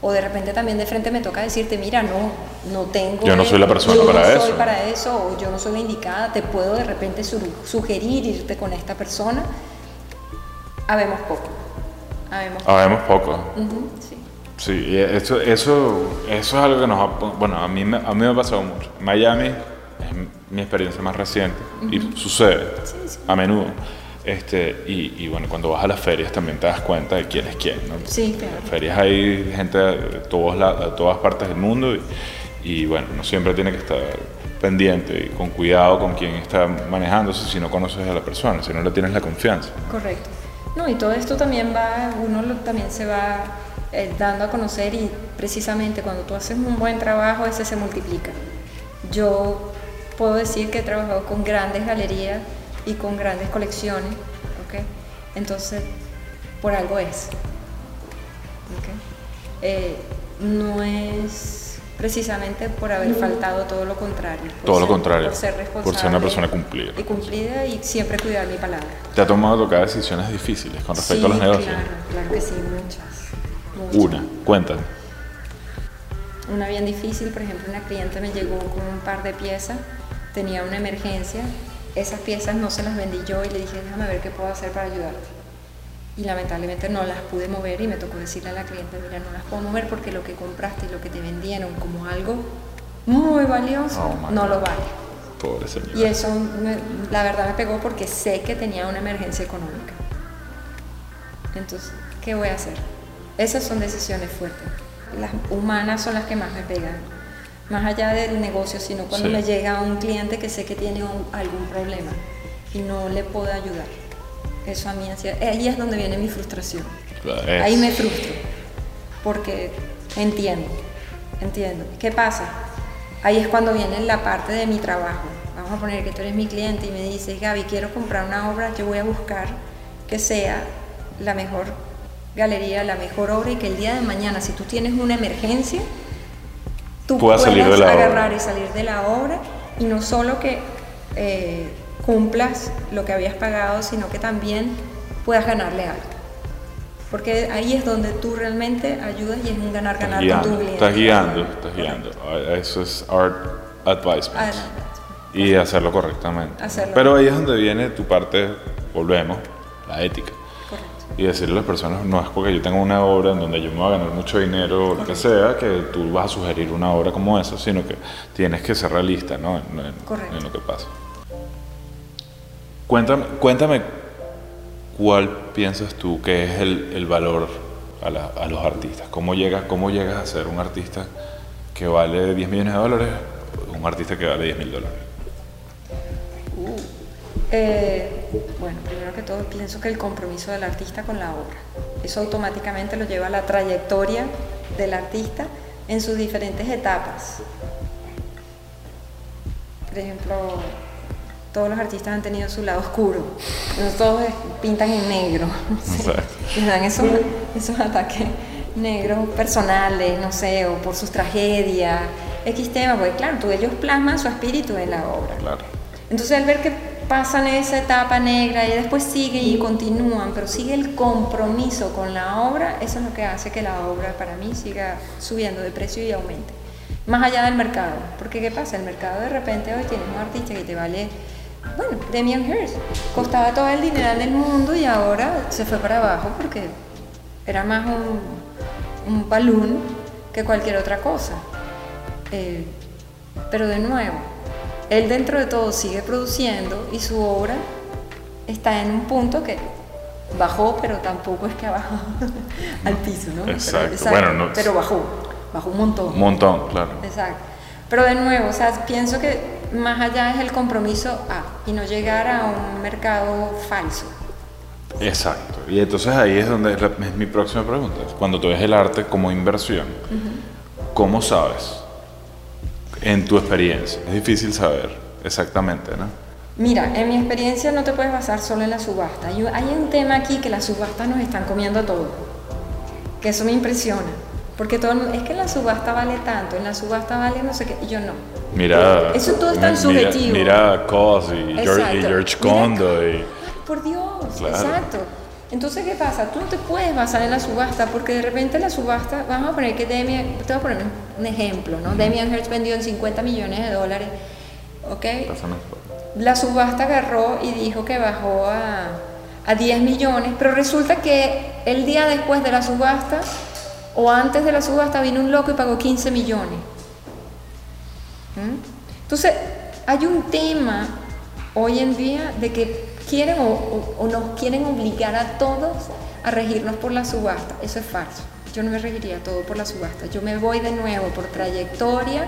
O de repente también de frente me toca decirte, mira, no, no tengo. Yo no soy la persona yo para no eso". soy para eso, o yo no soy la indicada, te puedo de repente su- sugerir irte con esta persona. Habemos poco. Habemos poco. Habemos poco. Ujú, sí. Sí, eso, eso, eso es algo que nos ha... Bueno, a mí, me- a mí me ha pasado mucho. Miami es mi experiencia más reciente y sucede a menudo. Este, y, y bueno, cuando vas a las ferias también te das cuenta de quién es quién. ¿no? Sí, claro. En las ferias hay gente de, todos la- de todas partes del mundo y, y bueno, uno siempre tiene que estar pendiente y con cuidado con quién está manejándose si no conoces a la persona, si no le tienes la confianza. Correcto. No, y todo esto también va, uno lo- también se va eh, dando a conocer y precisamente cuando tú haces un buen trabajo, ese se multiplica. Yo puedo decir que he trabajado con grandes galerías y con grandes colecciones, ¿ok? Entonces, por algo es. ¿ok? Eh, no es precisamente por haber faltado todo lo contrario. por Todo lo contrario, Por ser por responsable. ser una persona cumplida. Y cumplida y siempre cuidar mi palabra. ¿Te ha tomado tocar decisiones difíciles con respecto a los Sí, negocios? Claro, claro que sí, muchas. muchas. Una, cuéntame. Una bien difícil, por ejemplo, una cliente me llegó con un par de piezas, tenía una emergencia, esas piezas no se las vendí yo y le dije, déjame ver qué puedo hacer para ayudarte. Y lamentablemente no las pude mover y me tocó decirle a la cliente, mira, no las puedo mover porque lo que compraste y lo que te vendieron como algo muy valioso Oh, no God. lo vale. Pobre señora. Y eso me- la verdad me pegó porque sé que tenía una emergencia económica. Entonces, ¿qué voy a hacer? Esas son decisiones fuertes. Las humanas son las que más me pegan. Más allá del negocio, sino cuando Sí. me llega un cliente que sé que tiene un- algún problema y no le puedo ayudar. Eso a mí, ahí es donde viene mi frustración. Es- Ahí me frustro, porque entiendo, entiendo. ¿Qué pasa? Ahí es cuando viene la parte de mi trabajo. Vamos a poner que tú eres mi cliente y me dices, Gaby, quiero comprar una obra, yo voy a buscar que sea la mejor galería, la mejor obra y que el día de mañana, si tú tienes una emergencia, tú Puedas salir de la agarrar obra. y salir de la obra y no solo que eh, cumplas lo que habías pagado, sino que también puedas ganarle algo. Porque ahí es donde tú realmente ayudas y es un ganar-ganar con tu cliente. estás guiando, estás guiando. Ah, Eso es art advisement. Y hacerlo correctamente. Hacerlo. Pero ahí es donde viene tu parte, volvemos, la ética. Y decirle a las personas, no es porque yo tengo una obra en donde yo me voy a ganar mucho dinero o lo que sea, que tú vas a sugerir una obra como esa, sino que tienes que ser realista ¿no? en, en- Correcto. en lo que pasa. Cuéntame, cuéntame cuál piensas tú que es el, el valor a, la- a los artistas. ¿Cómo llegas, ¿Cómo llegas a ser un artista que vale 10 millones de dólares? un artista que vale 10 mil dólares? Eh, bueno, primero que todo pienso que el compromiso del artista con la obra, eso automáticamente lo lleva a la trayectoria del artista en sus diferentes etapas. Por ejemplo, todos los artistas han tenido su lado oscuro, no todos pintan en negro, y dan esos, esos ataques negros personales, no sé, o por sus tragedias, X tema, porque claro, tú, ellos plasman su espíritu en la obra. Claro. Entonces al ver que pasan esa etapa negra y después siguen y continúan, pero sigue el compromiso con la obra, eso es lo que hace que la obra para mí siga subiendo de precio y aumente. Más allá del mercado, porque ¿qué pasa? El mercado de repente hoy tienes un artista que te vale, bueno, Damian Hirst, costaba todo el dinero del mundo y ahora se fue para abajo porque era más un, un balloon que cualquier otra cosa. Eh, pero de nuevo, él dentro de todo sigue produciendo y su obra está en un punto que bajó, pero tampoco es que ha bajado al piso, ¿no? Exacto. Pero, bueno, pero bajó, bajó un montón. Un montón, claro. Exacto. Pero de nuevo, o sea, pienso que más allá es el compromiso a y no llegar a un mercado falso. Exacto. Y entonces ahí es donde es mi próxima pregunta. Cuando tú ves el arte como inversión, ¿cómo sabes en tu experiencia? Es difícil saber exactamente, ¿no? Mira, en mi experiencia no te puedes basar solo en la subasta. Hay un tema aquí que las subastas nos están comiendo todo, que eso me impresiona. Porque todo, es que en la subasta vale tanto, en la subasta vale no sé qué, y yo no. Mira, eso todo es tan subjetivo. Mira, Cos y George, y George Condo. y... Por Dios, exacto. Entonces, ¿qué pasa? Tú no te puedes basar en la subasta porque de repente la subasta, vamos a poner que Demian, te voy a poner un ejemplo, ¿no? Demian Hertz vendió en 50 millones de dólares, ¿ok? La subasta agarró y dijo que bajó a, a 10 millones, pero resulta que el día después de la subasta o antes de la subasta vino un loco y pagó 15 millones. ¿Mm? Entonces, hay un tema hoy en día de que quieren o, nos quieren obligar a todos a regirnos por la subasta. Eso es falso. Yo no me regiría todo por la subasta. Yo me voy de nuevo por trayectoria,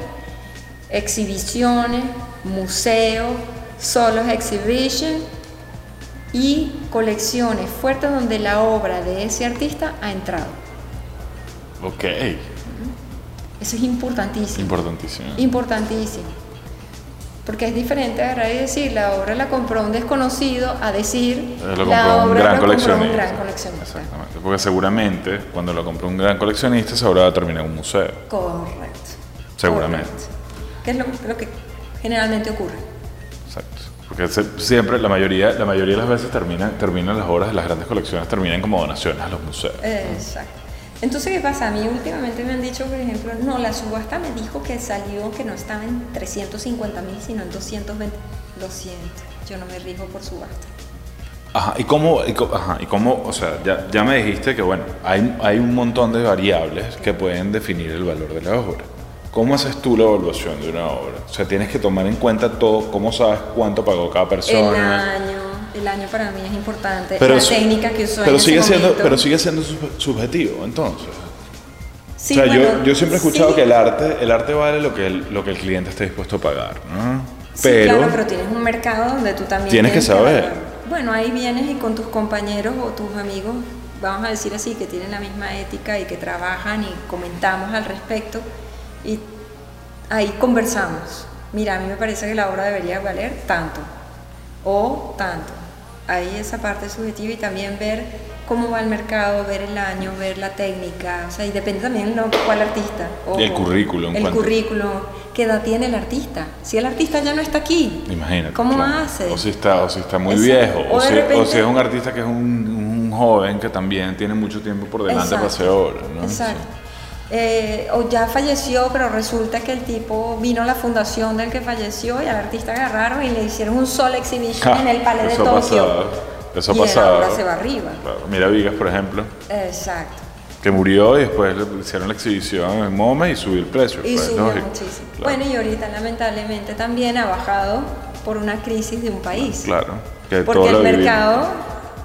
exhibiciones, museos, solos exhibition y colecciones fuertes donde la obra de ese artista ha entrado. Ok. Eso es importantísimo. Importantísimo. Importantísimo. Porque es diferente agarrar y decir, la obra la compró un desconocido a decir, la obra la compró un gran coleccionista. Exactamente, porque seguramente cuando lo compró un gran coleccionista, esa obra va a terminar en un museo. Correcto. Seguramente. ¿Qué es lo, que generalmente ocurre? Exacto. Porque siempre, la mayoría, la mayoría de las veces terminan, terminan las obras de las grandes colecciones, terminan como donaciones a los museos. Exacto. Entonces, ¿qué pasa? A mí últimamente me han dicho, por ejemplo, no, la subasta me dijo que salió, que no estaba en 350 mil, sino en 220. 200. Yo no me rijo por subasta. Ajá, ¿y cómo, y, ajá, y cómo o sea, ya, ya, me dijiste que, bueno, hay, hay un montón de variables que pueden definir el valor de la obra. ¿Cómo haces tú la evaluación de una obra? O sea, tienes que tomar en cuenta todo, cómo sabes cuánto pagó cada persona. El año el año para mí es importante. Pero, la técnica que usó pero en sigue ese siendo, momento. Pero sigue siendo subjetivo, entonces. Sí, o sea, bueno, yo, yo, siempre he escuchado sí. que el arte, el arte vale lo que el, lo que el cliente esté dispuesto a pagar, ¿no? Sí, pero, claro, pero tienes un mercado donde tú también tienes que saber. evaluar. bueno, ahí vienes y con tus compañeros o tus amigos, vamos a decir así, que tienen la misma ética y que trabajan y comentamos al respecto y ahí conversamos. Mira, a mí me parece que la obra debería valer tanto o tanto. Ahí esa parte subjetiva y también ver cómo va el mercado, ver el año, ver la técnica, o sea, y depende también de cuál artista. Ojo, el currículum. El ¿cuánto? currículum, qué edad tiene el artista. Si el artista ya no está aquí, Imagínate. ¿cómo claro. hace? O si está, o si está muy Exacto. viejo, O si, repente- o si es un artista que es un, un joven que también tiene mucho tiempo por delante para hacer obra, ¿no? Exacto. Eh, o ya falleció, pero resulta que el tipo vino a la fundación del que falleció y al artista agarraron y le hicieron un solo exhibition Ja, en el Palais de Tokio. pasado. Eso ha y obra se va arriba. Mira Vigas, por ejemplo, Exacto. que murió y después le hicieron la exhibición en MoMA y subió el precio. Y pues, subió lógico. muchísimo. Claro. Bueno, y ahorita lamentablemente también ha bajado por una crisis de un país. Claro, que Porque el mercado,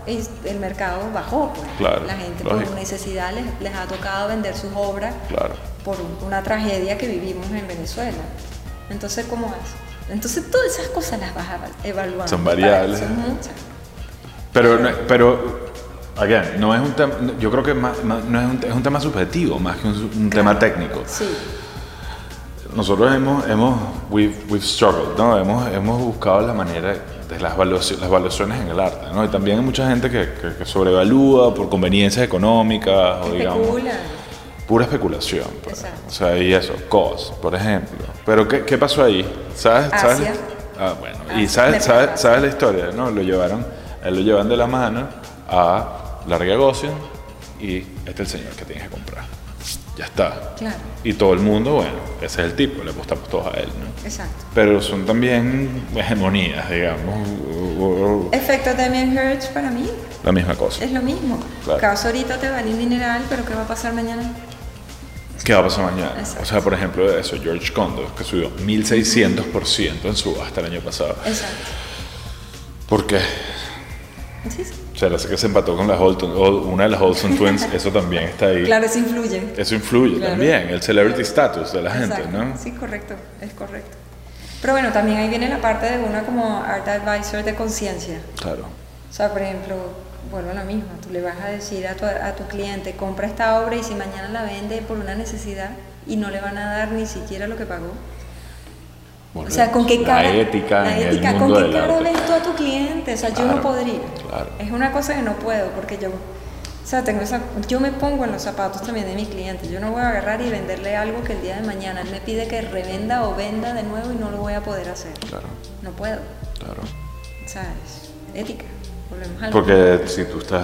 el mercado bajó. pues. Claro, La gente lógico. por necesidad les, les ha tocado vender sus obras Claro. por una tragedia que vivimos en Venezuela. Entonces, ¿cómo es? Entonces, todas esas cosas las vas a evaluar. Son variables. Son muchas. Pero, no- pero again, no es un tema, yo creo que más- más- no es, un, es un tema subjetivo más que un, un tema técnico. Sí, Nosotros hemos, hemos we've, we've struggled, ¿no? Hemos, hemos buscado la manera las, evaluaci- las evaluaciones en el arte, ¿no? Y también hay mucha gente que, que, que sobrevalúa por conveniencias económicas o digamos especulan. pura especulación. pues. Exacto. O sea, y eso, COS, por ejemplo. Pero ¿qué, qué pasó ahí? ¿Sabes? ¿Sabes? Asia. Ah, bueno. y Asia, sabes, mercado sabes, Asia. sabes la historia, ¿no? Lo llevaron, él lo llevan de la mano a Larga Gossian y este es el señor que tienes que comprar. Ya está. Claro. Y todo el mundo, bueno, ese es el tipo, le apostamos todos a él, ¿no? Exacto. Pero son también hegemonías, digamos, Efecto Damien Hirst para mí la misma cosa. es lo mismo. Claro. Caso ahorita te van a mineral, pero ¿qué va a pasar mañana? ¿Qué va a pasar mañana? Exacto. O sea, por ejemplo, eso, George Condo, que subió 1600% en su hasta el año pasado. Exacto. ¿Por qué? Sí, sí. ¿Será que se empató con la Holton, o una de las Olsen Twins? Eso también está ahí. Claro, eso influye. Eso influye Claro. también, el celebrity status de la gente, Exacto. ¿no? Sí, correcto, es correcto. Pero bueno, también ahí viene la parte de una como art advisor de conciencia. Claro. O sea, por ejemplo, vuelvo a lo mismo, tú le vas a decir a tu, a tu cliente, compra esta obra y si mañana la vende por una necesidad y no le van a dar ni siquiera lo que pagó. O sea, ¿con qué cara? La ética la en ética, ¿con qué del cara arte. ves tú a tu cliente? O sea, yo no podría. claro. Es una cosa que no puedo, porque yo, o sea, tengo esa, yo me pongo en los zapatos también de mi cliente. Yo no voy a agarrar y venderle algo que el día de mañana él me pide que revenda o venda de nuevo y no lo voy a poder hacer. Claro, No puedo. claro. O sea, es ética. Volvemos Porque si tú estás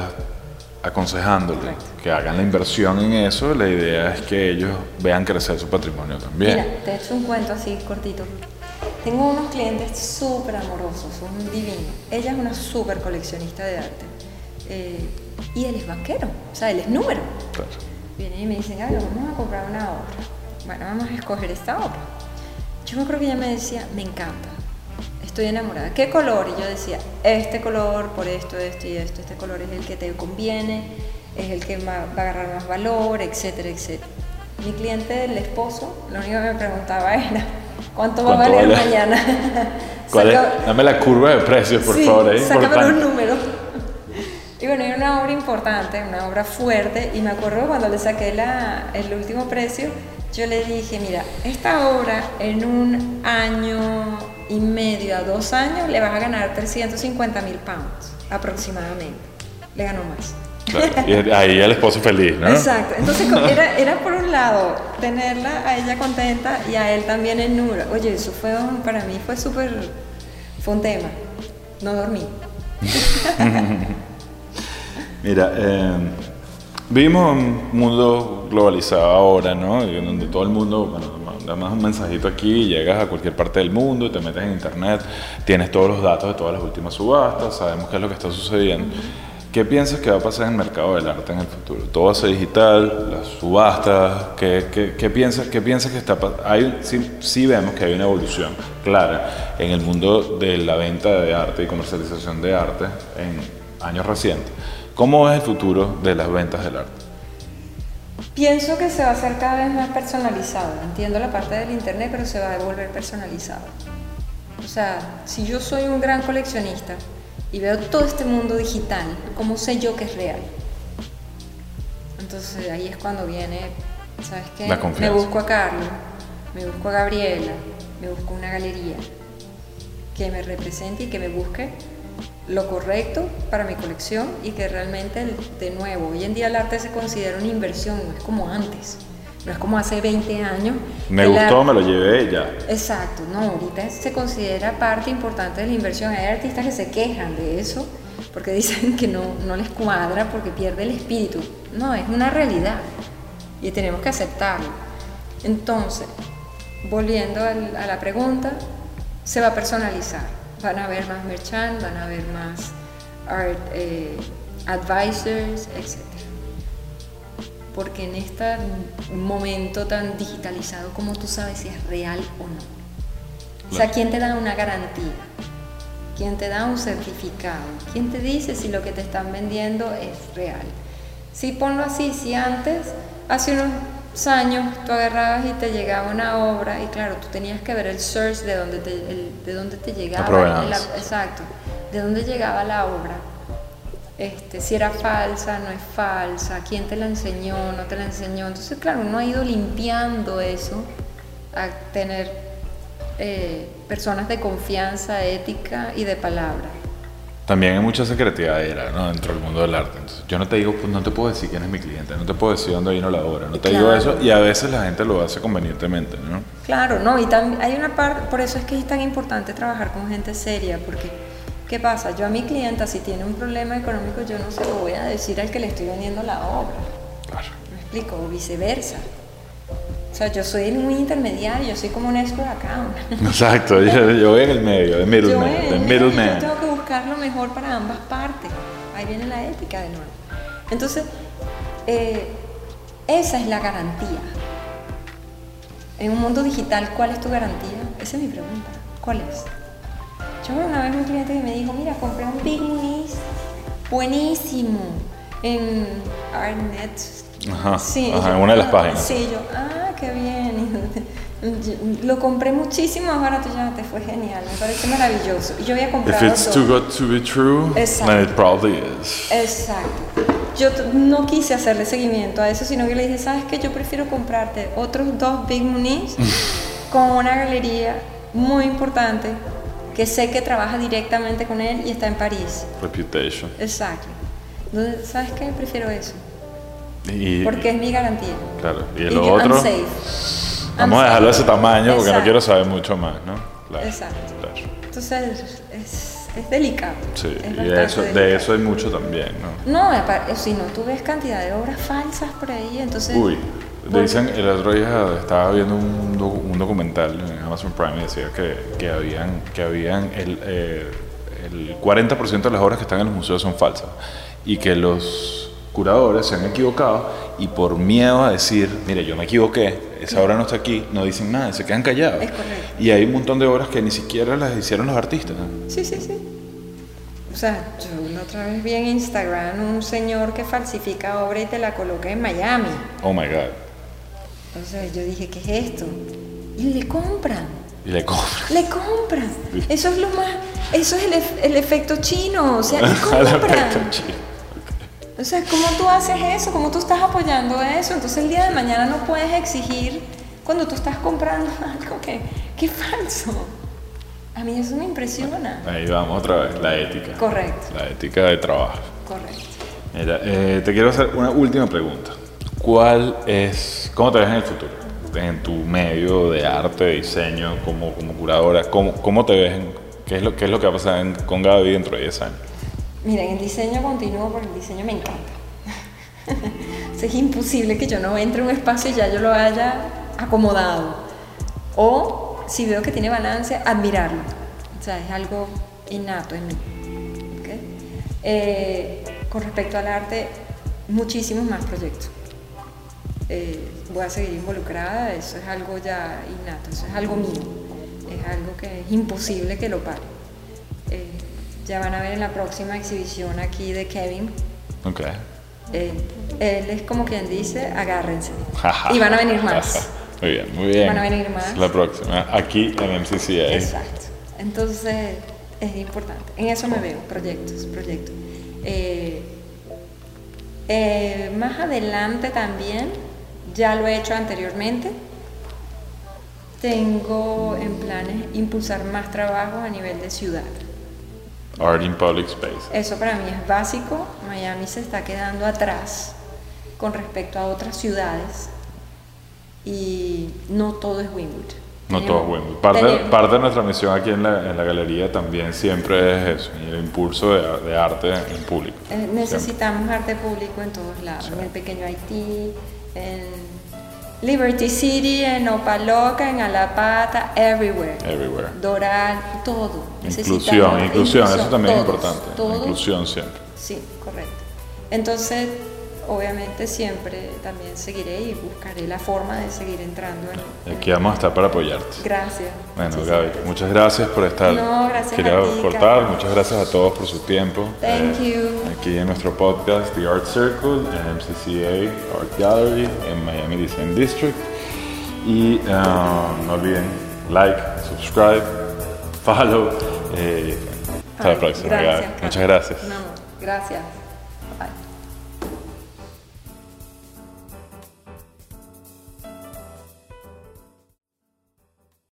aconsejándole Correcto. que hagan la inversión en eso, la idea es que ellos vean crecer su patrimonio también. Mira, te he hecho un cuento así cortito. Tengo unos clientes súper amorosos, son divinos. Ella es una súper coleccionista de arte. Eh, y él es banquero, o sea, él es número. Claro. Vienen y me dicen, "Gaby, vamos a comprar una obra. Bueno, vamos a escoger esta obra. Yo me acuerdo que ella me decía, me encanta, estoy enamorada. ¿Qué color? Y yo decía, este color, por esto, esto y esto, este color es el que te conviene, es el que va a agarrar más valor, etcétera, etcétera. Mi cliente, el esposo, lo único que me preguntaba era, ¿cuánto va a ¿Cuánto valer vale? mañana? ¿Cuál es? Saca- Dame la curva de precios, por sí, favor, es sácame los números. Y bueno, era una obra importante, una obra fuerte, y me acuerdo cuando le saqué la, el último precio, yo le dije, mira, esta obra en un año y medio a dos años le vas a ganar 350 mil pounds aproximadamente. Le ganó más. Claro, y ahí el esposo feliz, ¿no? Exacto. Entonces era, era por un lado tenerla a ella contenta y a él también en nubla. Oye, eso fue un- para mí fue súper, fue un tema. No dormí. Mira, eh, vivimos un mundo globalizado ahora, ¿no? Y Donde todo el mundo, bueno, mandas un mensajito aquí, llegas a cualquier parte del mundo, te metes en internet, tienes todos los datos de todas las últimas subastas, sabemos qué es lo que está sucediendo. ¿Qué piensas que va a pasar en el mercado del arte en el futuro? ¿Todo va a ser digital? ¿Las subastas? ¿Qué, qué, qué piensas, qué piensas que está pasando? Sí, sí vemos que hay una evolución clara en el mundo de la venta de arte y comercialización de arte en años recientes. ¿Cómo es el futuro de las ventas del arte? Pienso que se va a hacer cada vez más personalizado. Entiendo la parte del internet, pero se va a volver personalizado. O sea, si yo soy un gran coleccionista y veo todo este mundo digital, ¿cómo sé yo que es real? Entonces ahí es cuando viene, ¿sabes qué? La me busco a Carlos, me busco a Gabriela, me busco una galería que me represente y que me busque lo correcto para mi colección y que realmente, de nuevo, hoy en día el arte se considera una inversión, no es como antes, no es como hace 20 años. Me gustó, me lo llevé ya. Exacto, no, ahorita se considera parte importante de la inversión. Hay artistas que se quejan de eso porque dicen que no, no les cuadra porque pierde el espíritu. No, es una realidad y tenemos que aceptarlo. Entonces, volviendo al- a la pregunta, se va a personalizar. Van a haber más merchant, van a haber más art eh, advisors, etc. Porque en este momento tan digitalizado, como tú sabes si es real o no? O sea, Claro. ¿quién te da una garantía? ¿Quién te da un certificado? ¿Quién te dice si lo que te están vendiendo es real? Sí, ponlo así, si antes, hace unos años tú agarrabas y te llegaba una obra y claro, tú tenías que ver el source de dónde te, el- de dónde te llegaba. la- exacto, de dónde llegaba la obra. Este, si era falsa, no es falsa, quién te la enseñó, no te la enseñó. Entonces, claro, uno ha ido limpiando eso a tener eh, personas de confianza, ética y de palabra. También hay mucha secretividad ¿no? dentro del mundo del arte. Entonces, yo no te digo, pues, no te puedo decir quién es mi cliente, no te puedo decir dónde vino la obra, no te digo Claro. eso y a veces la gente lo hace convenientemente, ¿no? Claro, no, y también hay una parte, por eso es que es tan importante trabajar con gente seria, porque ¿qué pasa? Yo a mi clienta, si tiene un problema económico, yo no se lo voy a decir al que le estoy vendiendo la obra, Claro. ¿me explico? O viceversa. O sea, yo soy muy intermediario, yo soy como un escort account. Exacto, yo, yo voy en el medio, de Yo, middleman, middleman. yo tengo que buscar lo mejor para ambas partes. Ahí viene la ética de nuevo. Entonces, eh, esa es la garantía. En un mundo digital, ¿cuál es tu garantía? Esa es mi pregunta. ¿Cuál es? Yo una vez un cliente que me dijo, mira, compré un Big Minis buenísimo en Artnet. Ajá, Sí, ajá, yo, en una de las ah, páginas. Sí, yo, ah, qué bien. Lo compré muchísimo más barato, ya te fue genial, me parece maravilloso. Yo había If comprado it's dos. too good to be true, Exacto. then it probably is. Exacto. Yo no quise hacerle seguimiento a eso, sino que le dije, ¿sabes qué? Yo prefiero comprarte otros dos Big Munis con una galería muy importante que sé que trabaja directamente con él y está en París. Reputation. Exacto. Entonces, ¿sabes qué? Prefiero eso. Y, Porque es mi garantía. claro, y Y lo I'm otro, safe. vamos a dejarlo de ese tamaño porque no quiero saber mucho más, ¿no? Claro, Exacto. claro. Entonces, es, es delicado. Sí, es y de eso, delicado. de eso hay mucho también, ¿no? No, apar- si no, tú ves cantidad de obras falsas por ahí, entonces... Uy, Dicen, el otro día estaba viendo un, docu- un documental en Amazon Prime y decía que, que habían, que habían el, eh, el 40% de las obras que están en los museos son falsas y que los curadores se han equivocado y por miedo a decir, mire, yo me equivoqué, esa obra no está aquí, no dicen nada, se quedan callados. Es correcto. Y hay un montón de obras que ni siquiera las hicieron los artistas. Sí, sí, sí. O sea, yo la otra vez vi en Instagram un señor que falsifica obra y te la coloca en Miami. Oh my God. Entonces yo dije, ¿qué es esto? Y le compran, Y le compran. le compran. Eso es lo más, eso es el, ef- el efecto chino, o sea, le compran. efecto chino. O sea, ¿cómo tú haces eso? ¿Cómo tú estás apoyando eso? Entonces el día de mañana no puedes exigir cuando tú estás comprando algo que, que es falso. A mí eso me impresiona. Ahí vamos otra vez, la ética. Correcto, La ética de trabajo. correcto. Mira, eh, te quiero hacer una última pregunta. ¿Cuál es, cómo te ves en el futuro? En tu medio de arte, de diseño, como, como curadora, ¿cómo, cómo te ves? en- qué, es lo, ¿Qué es lo que va a pasar en- con Gaby dentro de 10 años? Miren, el diseño continúo porque el diseño me encanta. Es imposible que yo no entre a un espacio y ya yo lo haya acomodado. O si veo que tiene balance, admirarlo. O sea, es algo innato en mí. ¿ok? Eh, con respecto al arte, muchísimos más proyectos. Eh, voy a seguir involucrada, eso es algo ya innato, eso es algo mío. Es algo que es imposible que lo pare. Eh, ya van a ver en la próxima exhibición aquí de Kevin. Ok. eh, él es como quien dice, agárrense. y van a venir más. Muy bien, muy bien. Van a venir más. La próxima, aquí en MCCA. Exacto. Entonces, es importante. En eso me veo, proyectos, proyectos. Eh, eh, más adelante también, ya lo he hecho anteriormente, tengo en planes impulsar más trabajo a nivel de ciudad. Art in Public Space. Eso para mí es básico. Miami se está quedando atrás con respecto a otras ciudades y no todo es Wynwood. No Tenemos- todo es bueno. Parte, tenemos- parte de nuestra misión aquí en la, en la galería también siempre es eso, el impulso de, de arte en público. Eh, Siempre. necesitamos arte público en todos lados, en el pequeño Haití, en Liberty City, en Opaloca, en Alapata, everywhere. Everywhere. Doral, todo. Inclusión, Necesitamos inclusión, eso también es importante. todos. Inclusión siempre. Sí, correcto. Entonces, obviamente siempre también seguiré y buscaré la forma de seguir entrando en... Aquí vamos a estar para apoyarte. Gracias. Bueno, Gaby, muchas gracias por estar. No, gracias Quería a ti, cortar. Carlos. Muchas gracias a todos por su tiempo. Thank Eh, you. Aquí en nuestro podcast, The Art Circle, en MCCA Art Gallery, en Miami Design District. Y ah, no olviden like, subscribe, follow. eh, hasta la próxima, gracias, Gaby. Muchas gracias. No, gracias.